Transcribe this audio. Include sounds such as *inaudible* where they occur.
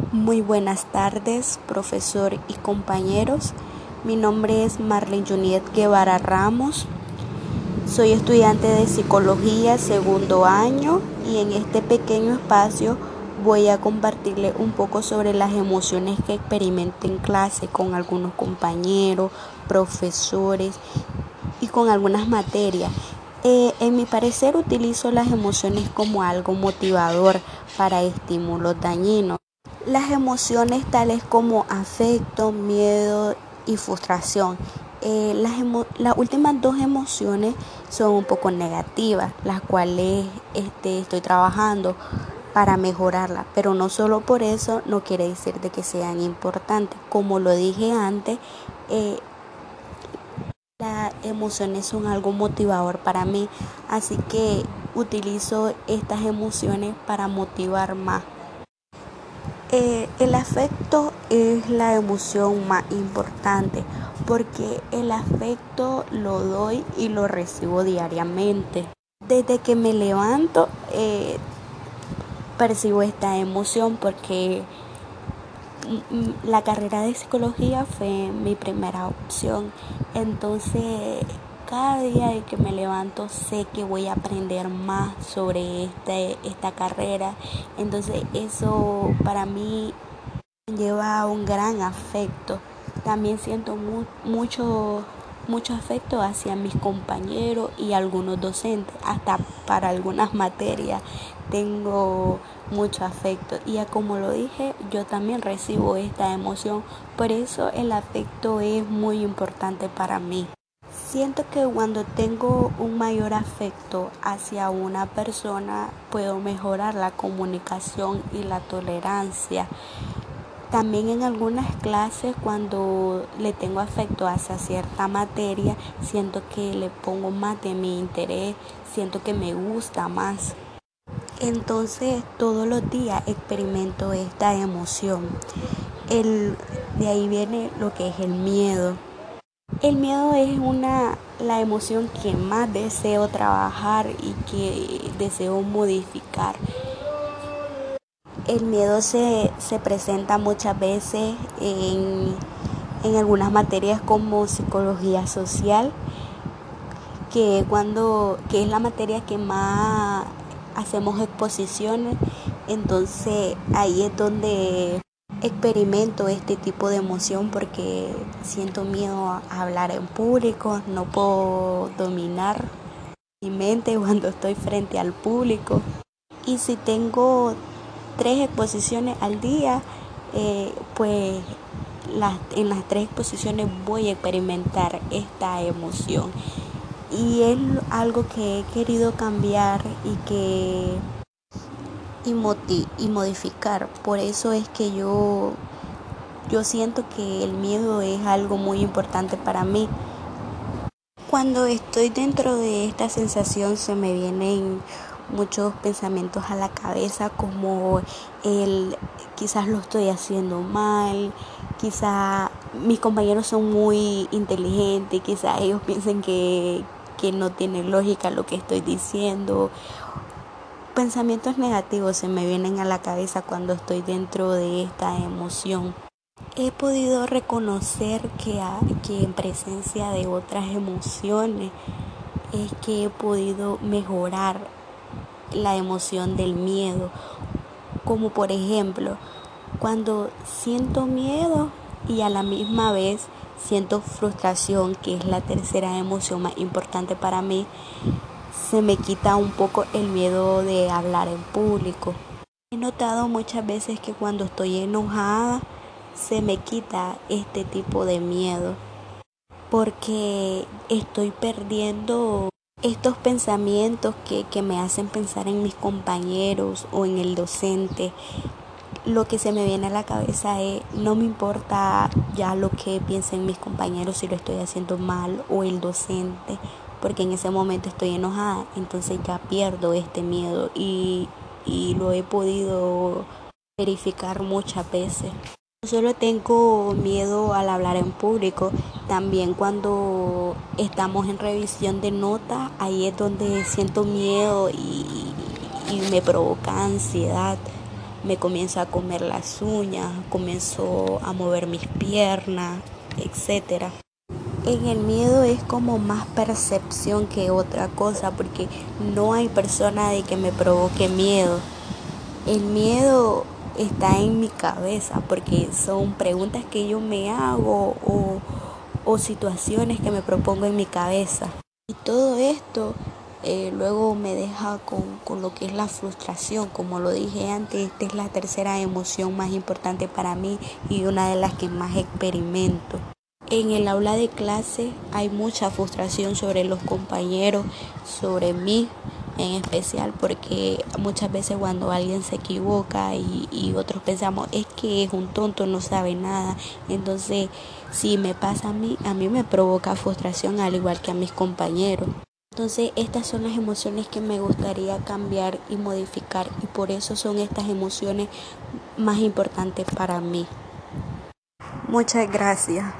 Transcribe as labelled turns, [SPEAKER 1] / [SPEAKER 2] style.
[SPEAKER 1] Muy buenas tardes, profesor y compañeros. Mi nombre es Marlene Juniet Guevara Ramos. Soy estudiante de psicología segundo año y en este pequeño espacio voy a compartirle un poco sobre las emociones que experimento en clase con algunos compañeros, profesores y con algunas materias. Eh, en mi parecer utilizo las emociones como algo motivador para estímulos dañinos. Las emociones tales como afecto, miedo y frustración. Eh, las, las, últimas dos emociones son un poco negativas, las cuales este, estoy trabajando para mejorarlas, pero no solo por eso no quiere decir de que sean importantes. Como lo dije antes, eh, las emociones son algo motivador para mí, así que utilizo estas emociones para motivar más. Eh, el afecto es la emoción más importante porque el afecto lo doy y lo recibo diariamente. Desde que me levanto eh, percibo esta emoción porque la carrera de psicología fue mi primera opción. Entonces cada día de que me levanto sé que voy a aprender más sobre este, esta carrera. Entonces eso para mí lleva un gran afecto. También siento mucho, mucho afecto hacia mis compañeros y algunos docentes. Hasta para algunas materias tengo mucho afecto. Y como lo dije, yo también recibo esta emoción. Por eso el afecto es muy importante para mí. Siento que cuando tengo un mayor afecto hacia una persona puedo mejorar la comunicación y la tolerancia. También en algunas clases cuando le tengo afecto hacia cierta materia, siento que le pongo más de mi interés, siento que me gusta más. Entonces todos los días experimento esta emoción. El, de ahí viene lo que es el miedo. El miedo es una la emoción que más deseo trabajar y que deseo modificar. El miedo se, se presenta muchas veces en, en, algunas materias como psicología social, que, cuando, que es la materia que más hacemos exposiciones, entonces ahí es donde experimento este tipo de emoción porque siento miedo a hablar en público, no puedo dominar mi mente *laughs* cuando estoy frente al público. Y si tengo tres exposiciones al día, eh, pues en las tres exposiciones voy a experimentar esta emoción. Y es algo que he querido cambiar y que y, y modificar. Por eso es que yo, yo siento que el miedo es algo muy importante para mí. Cuando estoy dentro de esta sensación se me vienen muchos pensamientos a la cabeza como el quizás lo estoy haciendo mal, quizás mis compañeros son muy inteligentes, quizás ellos *laughs* piensen que, que no tiene lógica lo que estoy diciendo pensamientos negativos se me vienen a la cabeza cuando estoy dentro de esta emoción. He podido reconocer que, que en presencia de otras emociones es que he podido mejorar la emoción del miedo. Como por ejemplo, cuando siento miedo y a la misma vez siento frustración, que es la tercera emoción más importante para mí, se me quita un poco el miedo de hablar en público. He notado muchas veces que cuando estoy enojada se me quita este tipo de miedo porque estoy perdiendo estos pensamientos que, que, me hacen pensar en mis compañeros o en el docente. Lo que se me viene a la cabeza es, no me importa ya lo que piensen mis compañeros si lo estoy haciendo mal o el docente porque en ese momento estoy enojada, entonces ya pierdo este miedo y, lo he podido verificar muchas veces. No solo tengo miedo al hablar en público, también cuando estamos en revisión de notas, ahí es donde siento miedo y, y me provoca ansiedad. me comienzo a comer las uñas, comienzo a mover mis piernas, etc. En el miedo es como más percepción que otra cosa, porque no hay persona de que me provoque miedo. El miedo está en mi cabeza, porque son preguntas que yo me hago o, situaciones que me propongo en mi cabeza. Y todo esto eh, luego me deja con, lo que es la frustración. Como lo dije antes, esta es la tercera emoción más importante para mí y una de las que más experimento. En el aula de clase hay mucha frustración sobre los compañeros, sobre mí en especial, porque muchas veces cuando alguien se equivoca y, otros pensamos es que es un tonto, no sabe nada. Entonces, si me pasa a mí, a mí me provoca frustración al igual que a mis compañeros. Entonces estas son las emociones que me gustaría cambiar y modificar y por eso son estas emociones más importantes para mí. Muchas gracias.